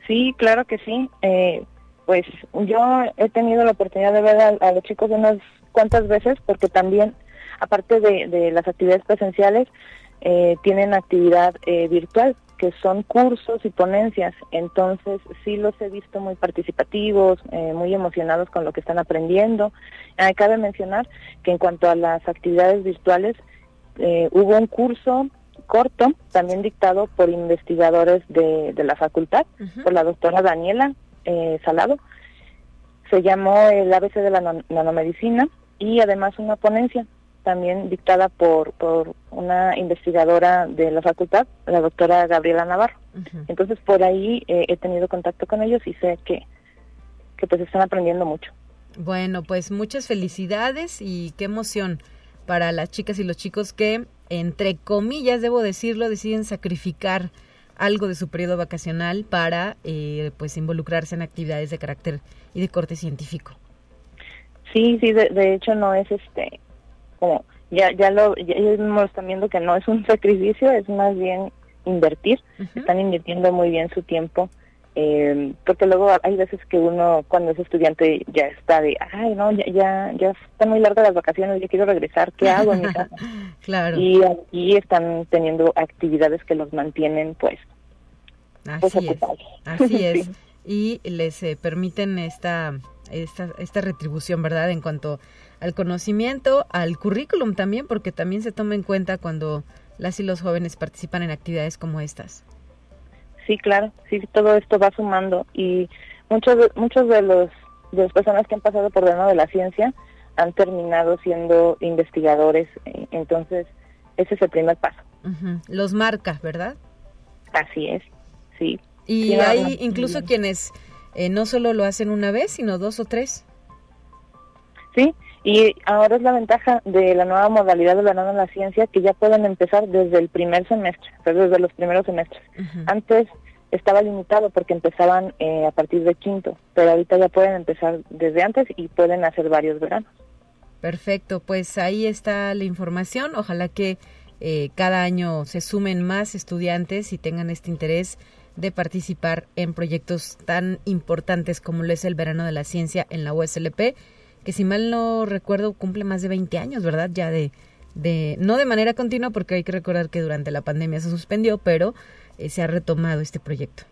Sí, claro que sí. Eh, pues yo he tenido la oportunidad de ver a, los chicos unas cuantas veces porque también, aparte de las actividades presenciales, eh, tienen actividad eh, virtual, que son cursos y ponencias. Entonces, sí los he visto muy participativos, eh, muy emocionados con lo que están aprendiendo. cabe mencionar que en cuanto a las actividades virtuales, hubo un curso corto, también dictado por investigadores de, la facultad, por la doctora Daniela Salado. Se llamó el ABC de la nanomedicina y además una ponencia también dictada por, por una investigadora de la facultad, la doctora Gabriela Navarro. Entonces, por ahí eh, he tenido contacto con ellos y sé que, que pues están aprendiendo mucho. Bueno, pues muchas felicidades y qué emoción para las chicas y los chicos que, entre comillas, debo decirlo, deciden sacrificar algo de su periodo vacacional para pues, pues involucrarse en actividades de carácter y de corte científico. Sí, sí, de, de hecho no es este como ya ya lo ya están viendo que no es un *laughs* sacrificio, es más bien invertir, están invirtiendo muy bien su tiempo. Eh, porque luego hay veces que uno cuando es estudiante ya está de, ay, no, ya ya, ya están muy largas las vacaciones, ya quiero regresar, ¿qué hago en mi casa? claro. Y aquí están teniendo actividades que los mantienen pues, pues Así *laughs* es. Así es. Y les eh, permiten esta, esta, esta retribución, ¿verdad? En cuanto al conocimiento, al currículum también, porque también se toma en cuenta cuando las y los jóvenes participan en actividades como estas. Sí, claro, sí, todo esto va sumando y muchos de, muchos de los de las personas que han pasado por dentro de la ciencia han terminado siendo investigadores, eh, entonces ese es el primer paso. Los marca, ¿verdad? Así es, sí. Y hay incluso quienes eh, no solo lo hacen una vez, sino dos o tres. Sí, y ahora es la ventaja de la nueva modalidad de verano en la ciencia que ya pueden empezar desde el primer semestre, desde los primeros semestres. Antes estaba limitado porque empezaban eh, a partir de quinto, pero ahorita ya pueden empezar desde antes y pueden hacer varios veranos. Perfecto, pues ahí está la información. Ojalá que eh, cada año se sumen más estudiantes y tengan este interés de participar en proyectos tan importantes como lo es el verano de la ciencia en la USLP que si mal no recuerdo cumple más de 20 años, ¿verdad? Ya de, de no de manera continua porque hay que recordar que durante la pandemia se suspendió, pero eh, se ha retomado este proyecto.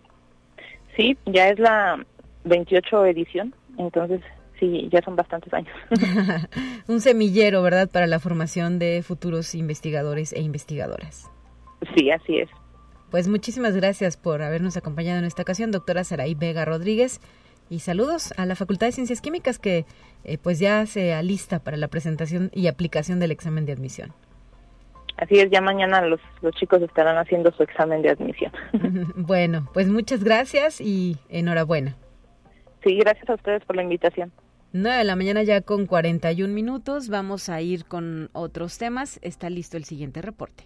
Sí, ya es la 28 edición, entonces sí, ya son bastantes años. *laughs* Un semillero, ¿verdad?, para la formación de futuros investigadores e investigadoras. Sí, así es. Pues muchísimas gracias por habernos acompañado en esta ocasión, doctora Saraí Vega Rodríguez. Y saludos a la Facultad de Ciencias Químicas que eh, pues ya se alista para la presentación y aplicación del examen de admisión. Así es, ya mañana los, los chicos estarán haciendo su examen de admisión. *laughs* *laughs* bueno, pues muchas gracias y enhorabuena. Sí, gracias a ustedes por la invitación. 9 de la mañana ya con 41 minutos. Vamos a ir con otros temas. Está listo el siguiente reporte.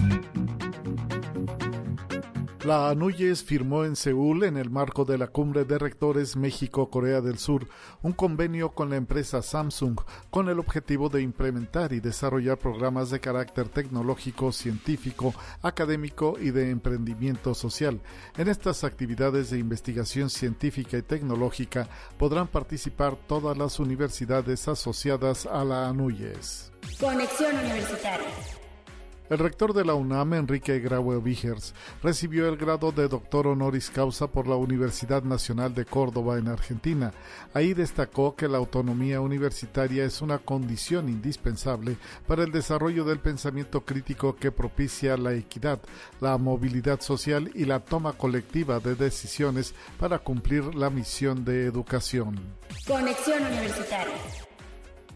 La ANUYES firmó en Seúl, en el marco de la Cumbre de Rectores México-Corea del Sur, un convenio con la empresa Samsung con el objetivo de implementar y desarrollar programas de carácter tecnológico, científico, académico y de emprendimiento social. En estas actividades de investigación científica y tecnológica podrán participar todas las universidades asociadas a la ANUYES. Conexión Universitaria. El rector de la UNAM, Enrique Graue Vigers, recibió el grado de doctor honoris causa por la Universidad Nacional de Córdoba en Argentina. Ahí destacó que la autonomía universitaria es una condición indispensable para el desarrollo del pensamiento crítico que propicia la equidad, la movilidad social y la toma colectiva de decisiones para cumplir la misión de educación. Conexión Universitaria.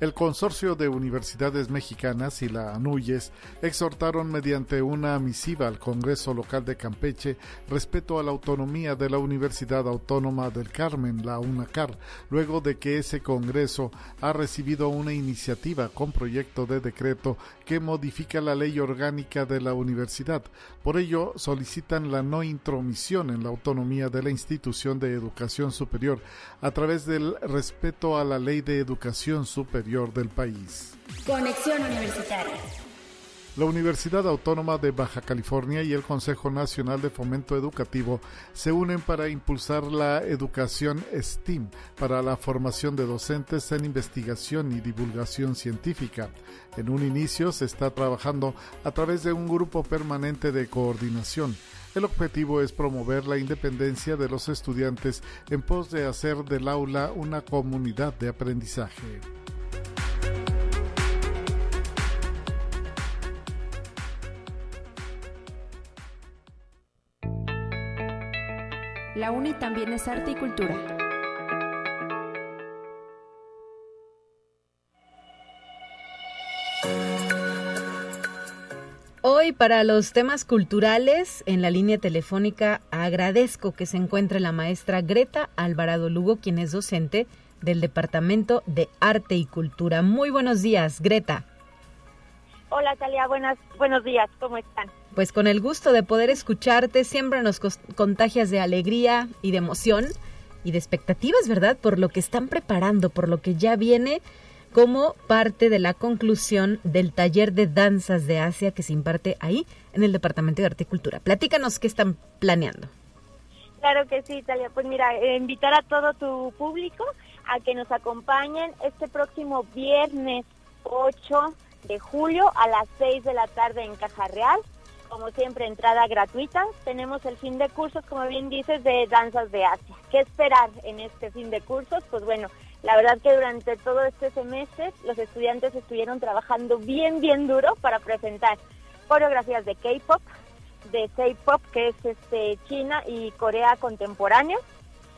El Consorcio de Universidades Mexicanas y la ANUYES exhortaron mediante una misiva al Congreso Local de Campeche respeto a la autonomía de la Universidad Autónoma del Carmen, la UNACAR, luego de que ese Congreso ha recibido una iniciativa con proyecto de decreto que modifica la ley orgánica de la universidad. Por ello, solicitan la no intromisión en la autonomía de la institución de educación superior a través del respeto a la ley de educación superior del país. Conexión Universitaria. La Universidad Autónoma de Baja California y el Consejo Nacional de Fomento Educativo se unen para impulsar la educación STEAM para la formación de docentes en investigación y divulgación científica. En un inicio se está trabajando a través de un grupo permanente de coordinación. El objetivo es promover la independencia de los estudiantes en pos de hacer del aula una comunidad de aprendizaje. La UNI también es arte y cultura. Hoy para los temas culturales en la línea telefónica agradezco que se encuentre la maestra Greta Alvarado Lugo, quien es docente del Departamento de Arte y Cultura. Muy buenos días, Greta. Hola, Talia, buenas, buenos días, ¿cómo están? Pues con el gusto de poder escucharte, siempre nos contagias de alegría y de emoción y de expectativas, ¿verdad? Por lo que están preparando, por lo que ya viene como parte de la conclusión del taller de danzas de Asia que se imparte ahí en el Departamento de Arte y Cultura. Platícanos qué están planeando. Claro que sí, Talia. Pues mira, eh, invitar a todo tu público a que nos acompañen este próximo viernes 8 de julio a las 6 de la tarde en Caja Real. Como siempre, entrada gratuita. Tenemos el fin de cursos, como bien dices, de danzas de Asia. ¿Qué esperar en este fin de cursos? Pues bueno, la verdad que durante todo este semestre los estudiantes estuvieron trabajando bien, bien duro para presentar coreografías de K-pop, de K-pop, que es este China y Corea contemporánea,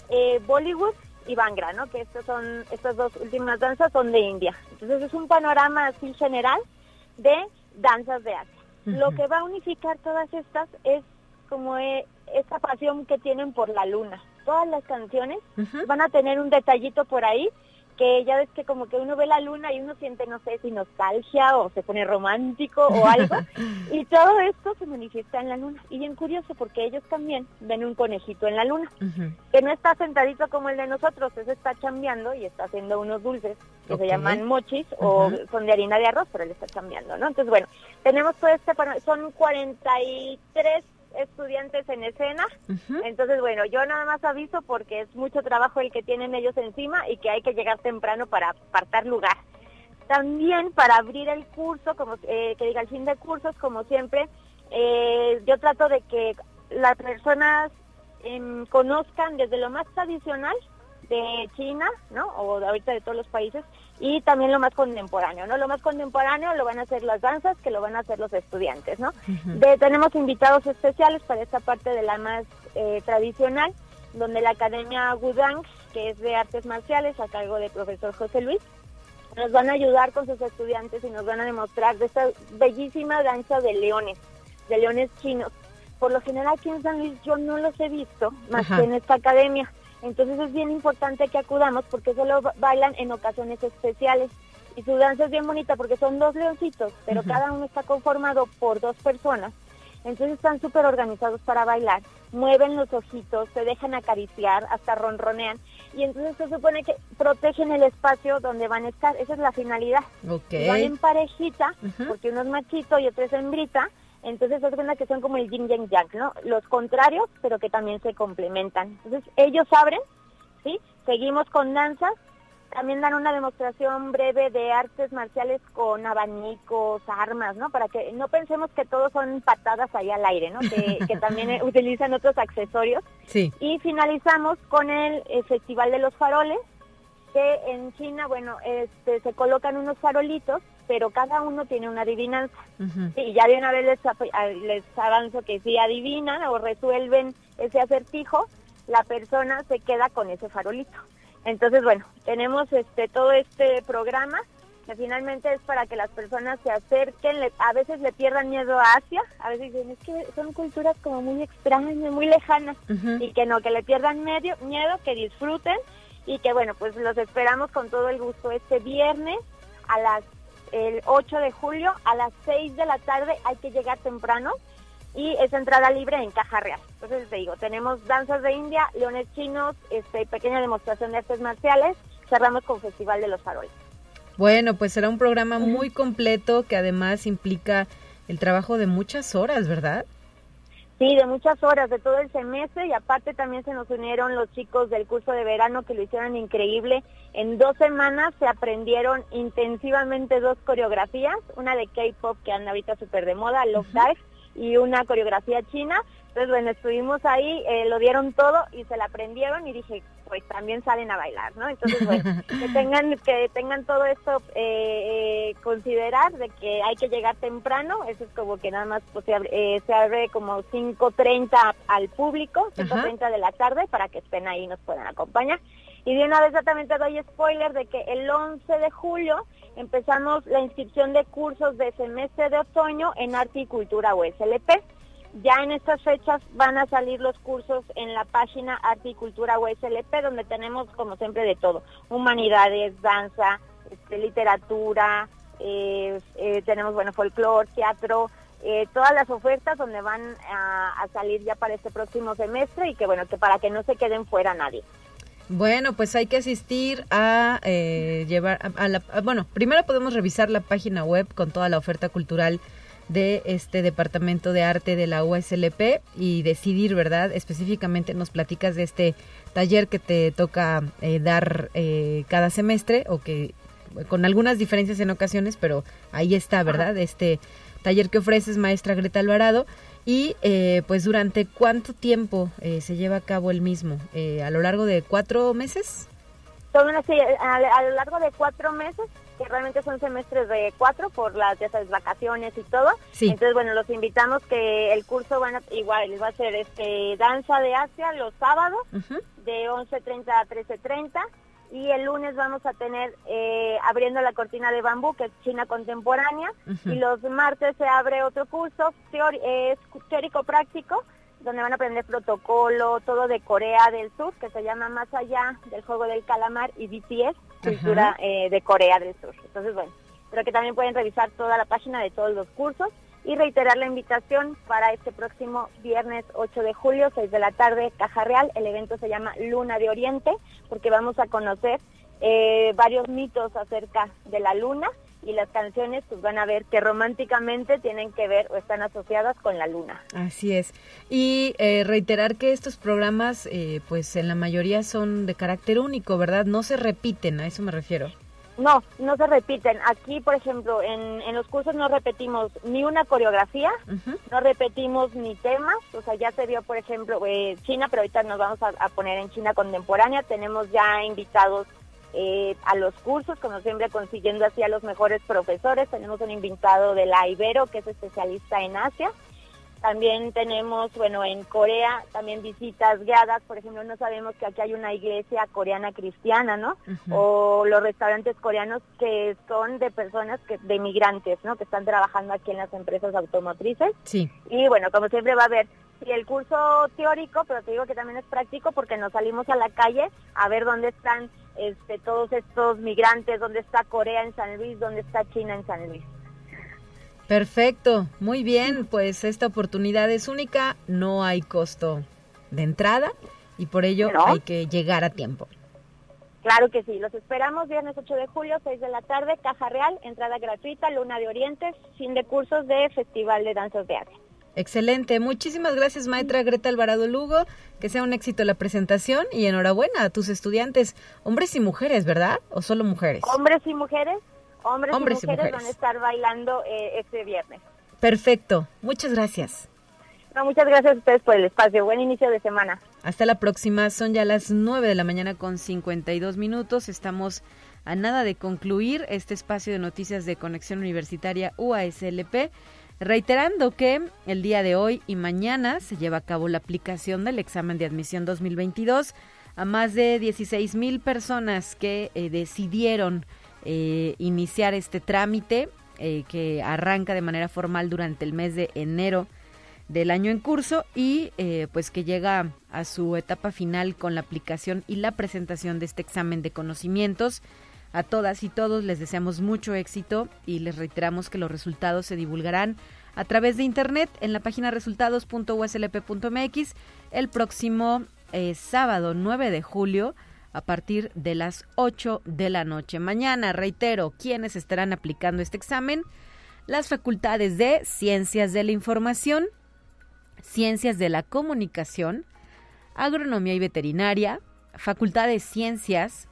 eh, Bollywood y Bangra, ¿no? Que estos son, estas dos últimas danzas son de India. Entonces es un panorama así general de danzas de Asia. Lo que va a unificar todas estas es como e, esta pasión que tienen por la luna. Todas las canciones van a tener un detallito por ahí que ya ves que como que uno ve la luna y uno siente, no sé, si nostalgia o se pone romántico o algo. *laughs* y todo esto se manifiesta en la luna. Y bien curioso porque ellos también ven un conejito en la luna, que no está sentadito como el de nosotros, ese está chambeando y está haciendo unos dulces que se llaman mochis o son de harina de arroz, pero él está chambeando, ¿no? Entonces, bueno, tenemos todo este, son 43 estudiantes en escena. Entonces, bueno, yo nada más aviso porque es mucho trabajo el que tienen ellos encima y que hay que llegar temprano para apartar lugar. También para abrir el curso, como eh, que diga el fin de cursos, como siempre, eh, yo trato de que las personas em, conozcan desde lo más tradicional de China, ¿no? O ahorita de todos los países, y también lo más contemporáneo, ¿no? Lo más contemporáneo lo van a hacer las danzas, que lo van a hacer los estudiantes, ¿no? tenemos invitados especiales para esta parte de la más eh, tradicional, donde la Academia Gudang, que es de artes marciales, a cargo del profesor José Luis, nos van a ayudar con sus estudiantes y nos van a demostrar de esta bellísima danza de leones, de leones chinos. Por lo general aquí en San Luis yo no los he visto, más que en esta academia. Entonces es bien importante que acudamos porque solo bailan en ocasiones especiales. Y su danza es bien bonita porque son dos leoncitos, pero cada uno está conformado por dos personas. Entonces están súper organizados para bailar, mueven los ojitos, se dejan acariciar, hasta ronronean. Y entonces se supone que protegen el espacio donde van a estar. Esa es la finalidad. Van en parejita, porque uno es machito y otro es hembrita entonces es cuenta que son como el yin yang yang, ¿no? Los contrarios, pero que también se complementan. Entonces ellos abren, ¿sí? Seguimos con danzas. También dan una demostración breve de artes marciales con abanicos, armas, ¿no? Para que no pensemos que todos son patadas ahí al aire, ¿no? Que, que *laughs* también utilizan otros accesorios. Sí. Y finalizamos con el Festival de los Faroles, que en China, bueno, este, se colocan unos farolitos pero cada uno tiene una adivinanza. Y ya de una vez les, les avanzo que si adivinan o resuelven ese acertijo, la persona se queda con ese farolito. Entonces, bueno, tenemos este todo este programa que finalmente es para que las personas se acerquen, a veces le pierdan miedo a Asia, a veces dicen, es que son culturas como muy extrañas, muy lejanas, y que no, que le pierdan medio, miedo, que disfruten, y que bueno, pues los esperamos con todo el gusto este viernes a las el 8 de julio a las 6 de la tarde hay que llegar temprano y es entrada libre en Caja Real. Entonces te digo, tenemos danzas de India, leones chinos, este pequeña demostración de artes marciales, cerramos con Festival de los Faroles. Bueno, pues será un programa muy completo que además implica el trabajo de muchas horas, ¿verdad? Sí, de muchas horas, de todo el semestre y aparte también se nos unieron los chicos del curso de verano que lo hicieron increíble. En dos semanas se aprendieron intensivamente dos coreografías, una de K-pop que anda ahorita súper de moda, Love Dive, y una coreografía china. Entonces, bueno, estuvimos ahí, eh, lo dieron todo y se la aprendieron y dije, pues también salen a bailar, ¿no? Entonces, bueno, *laughs* que tengan, que tengan todo esto eh, eh, considerar de que hay que llegar temprano, eso es como que nada más pues, se, abre, eh, se abre como 5.30 al público, 5.30 de la tarde para que estén ahí y nos puedan acompañar. Y de una vez exactamente doy spoiler de que el 11 de julio empezamos la inscripción de cursos de semestre de otoño en Arte y Cultura USLP. Ya en estas fechas van a salir los cursos en la página Arte y Cultura USLP, donde tenemos, como siempre, de todo. Humanidades, danza, este, literatura, eh, eh, tenemos, bueno, folclore, teatro, eh, todas las ofertas donde van a, salir ya para este próximo semestre y que, bueno, que para que no se queden fuera nadie. Bueno, pues hay que asistir a llevar, a, la, bueno, primero podemos revisar la página web con toda la oferta cultural de este departamento de arte de la USLP y decidir, ¿verdad? Específicamente nos platicas de este taller que te toca eh, dar eh, cada semestre o que con algunas diferencias en ocasiones, pero ahí está, ¿verdad? Este taller que ofreces, maestra Greta Alvarado. Y eh, pues durante cuánto tiempo se lleva a cabo el mismo? ¿A lo largo de cuatro meses? A, a lo largo de cuatro meses que realmente son semestres de cuatro por las ya sabes, vacaciones y todo. Entonces, bueno, los invitamos que el curso van a, igual va a ser este danza de Asia los sábados de 11.30 a 13.30 y el lunes vamos a tener eh, abriendo la cortina de bambú que es China contemporánea y los martes se abre otro curso teórico práctico donde van a aprender protocolo, todo de Corea del Sur, que se llama Más allá del juego del calamar y BTS, cultura eh, de Corea del Sur. Entonces, bueno, pero que también pueden revisar toda la página de todos los cursos y reiterar la invitación para este próximo viernes 8 de julio, 6 de la tarde, Caja Real. El evento se llama Luna de Oriente, porque vamos a conocer eh, varios mitos acerca de la luna y las canciones pues van a ver que románticamente tienen que ver o están asociadas con la luna. Así es. Y eh, reiterar que estos programas eh, pues en la mayoría son de carácter único, ¿verdad? No se repiten, a eso me refiero. No, no se repiten. Aquí, por ejemplo, en, en los cursos no repetimos ni una coreografía, no repetimos ni temas. O sea, ya se vio, por ejemplo, eh, China, pero ahorita nos vamos a, a poner en China contemporánea. Tenemos ya invitados eh, a los cursos, como siempre consiguiendo así a los mejores profesores. Tenemos un invitado de la Ibero, que es especialista en Asia. También tenemos, bueno, en Corea también visitas guiadas. Por ejemplo, no sabemos que aquí hay una iglesia coreana cristiana, ¿no? O los restaurantes coreanos que son de personas que de migrantes, ¿no? Que están trabajando aquí en las empresas automotrices. Sí. Y bueno, como siempre va a haber y el curso teórico, pero te digo que también es práctico porque nos salimos a la calle a ver dónde están este, todos estos migrantes, dónde está Corea en San Luis, dónde está China en San Luis. Perfecto, muy bien, pues esta oportunidad es única, no hay costo de entrada y por ello hay que llegar a tiempo. Claro que sí, los esperamos viernes 8 de julio, 6 de la tarde, Caja Real, entrada gratuita, Luna de Orientes, fin de cursos de Festival de Danzas de Arte. Excelente. Muchísimas gracias, maestra Greta Alvarado Lugo. Que sea un éxito la presentación y enhorabuena a tus estudiantes, hombres y mujeres, ¿verdad? ¿O solo mujeres? Hombres y mujeres. Hombres, y, mujeres van a estar bailando eh, este viernes. Perfecto. Muchas gracias. No, muchas gracias a ustedes por el espacio. Buen inicio de semana. Hasta la próxima. Son ya las 9 de la mañana con 52 minutos. Estamos a nada de concluir este espacio de noticias de Conexión Universitaria UASLP. Reiterando que el día de hoy y mañana se lleva a cabo la aplicación del examen de admisión 2022 a más de 16 mil personas que eh, decidieron eh, iniciar este trámite eh, que arranca de manera formal durante el mes de enero del año en curso y pues que llega a su etapa final con la aplicación y la presentación de este examen de conocimientos. A todas y todos les deseamos mucho éxito y les reiteramos que los resultados se divulgarán a través de internet en la página resultados.uslp.mx el próximo eh, sábado 9 de julio a partir de las 8 de la noche. Mañana, reitero, quienes estarán aplicando este examen, las facultades de Ciencias de la Información, Ciencias de la Comunicación, Agronomía y Veterinaria, Facultad de Ciencias,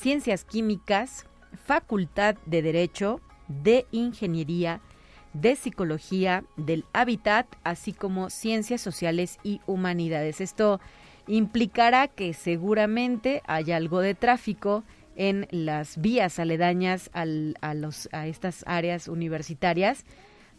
Ciencias Químicas, Facultad de Derecho, de Ingeniería, de Psicología, del Hábitat, así como Ciencias Sociales y Humanidades. Esto implicará que seguramente haya algo de tráfico en las vías aledañas al, a, los, a estas áreas universitarias.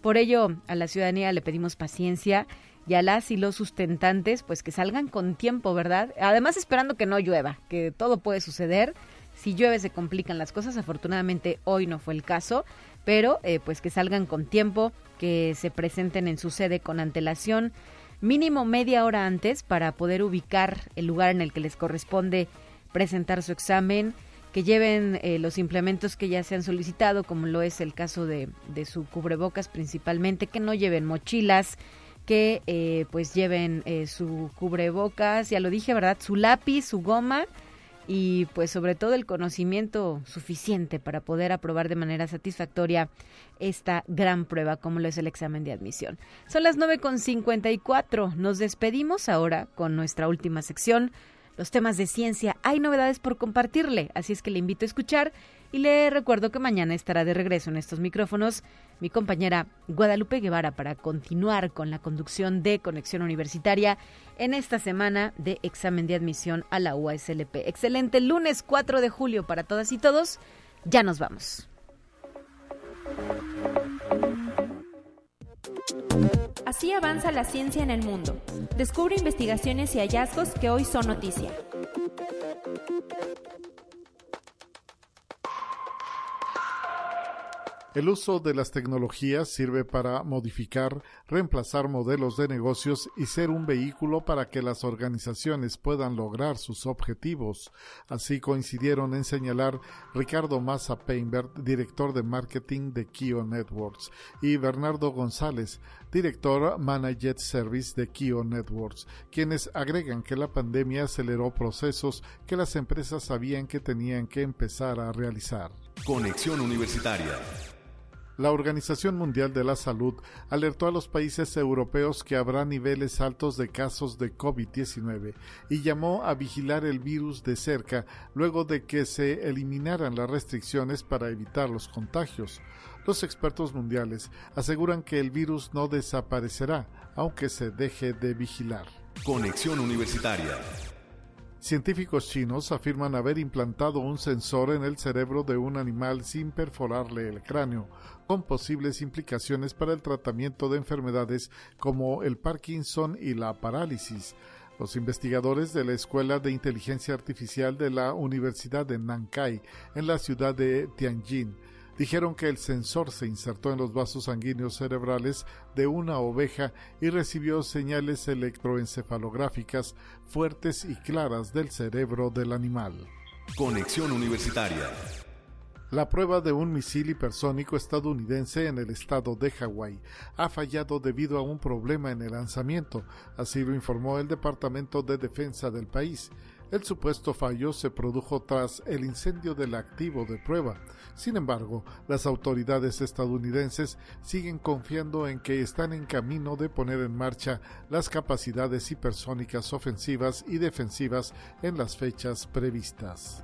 Por ello, a la ciudadanía le pedimos paciencia y a las y los sustentantes, pues que salgan con tiempo, ¿verdad? Además, esperando que no llueva, que todo puede suceder. Si llueve se complican las cosas. Afortunadamente hoy no fue el caso, pero eh, pues que salgan con tiempo, que se presenten en su sede con antelación mínimo media hora antes para poder ubicar el lugar en el que les corresponde presentar su examen, que lleven eh, los implementos que ya se han solicitado, como lo es el caso de, de su cubrebocas principalmente, que no lleven mochilas, que eh, pues lleven eh, su cubrebocas, ya lo dije, ¿verdad? Su lápiz, su goma y pues sobre todo el conocimiento suficiente para poder aprobar de manera satisfactoria esta gran prueba como lo es el examen de admisión. Son las 9.54, nos despedimos ahora con nuestra última sección, los temas de ciencia. Hay novedades por compartirle, así es que le invito a escuchar y le recuerdo que mañana estará de regreso en estos micrófonos mi compañera Guadalupe Guevara para continuar con la conducción de Conexión Universitaria en esta semana de examen de admisión a la UASLP. Excelente lunes 4 de julio para todas y todos. Ya nos vamos. Así avanza la ciencia en el mundo. Descubre investigaciones y hallazgos que hoy son noticia. El uso de las tecnologías sirve para modificar, reemplazar modelos de negocios y ser un vehículo para que las organizaciones puedan lograr sus objetivos. Así coincidieron en señalar Ricardo Massa Peinberg, director de marketing de Kio Networks, y Bernardo González, director Managed Service de Kio Networks, quienes agregan que la pandemia aceleró procesos que las empresas sabían que tenían que empezar a realizar. Conexión Universitaria la Organización Mundial de la Salud alertó a los países europeos que habrá niveles altos de casos de COVID-19 y llamó a vigilar el virus de cerca luego de que se eliminaran las restricciones para evitar los contagios. Los expertos mundiales aseguran que el virus no desaparecerá aunque se deje de vigilar. Conexión Universitaria Científicos chinos afirman haber implantado un sensor en el cerebro de un animal sin perforarle el cráneo, con posibles implicaciones para el tratamiento de enfermedades como el Parkinson y la parálisis. Los investigadores de la Escuela de Inteligencia Artificial de la Universidad de Nankai, en la ciudad de Tianjin, dijeron que el sensor se insertó en los vasos sanguíneos cerebrales de una oveja y recibió señales electroencefalográficas fuertes y claras del cerebro del animal. Conexión Universitaria. La prueba de un misil hipersónico estadounidense en el estado de Hawái ha fallado debido a un problema en el lanzamiento, así lo informó el Departamento de Defensa del país. El supuesto fallo se produjo tras el incendio del activo de prueba. Sin embargo, las autoridades estadounidenses siguen confiando en que están en camino de poner en marcha las capacidades hipersónicas ofensivas y defensivas en las fechas previstas.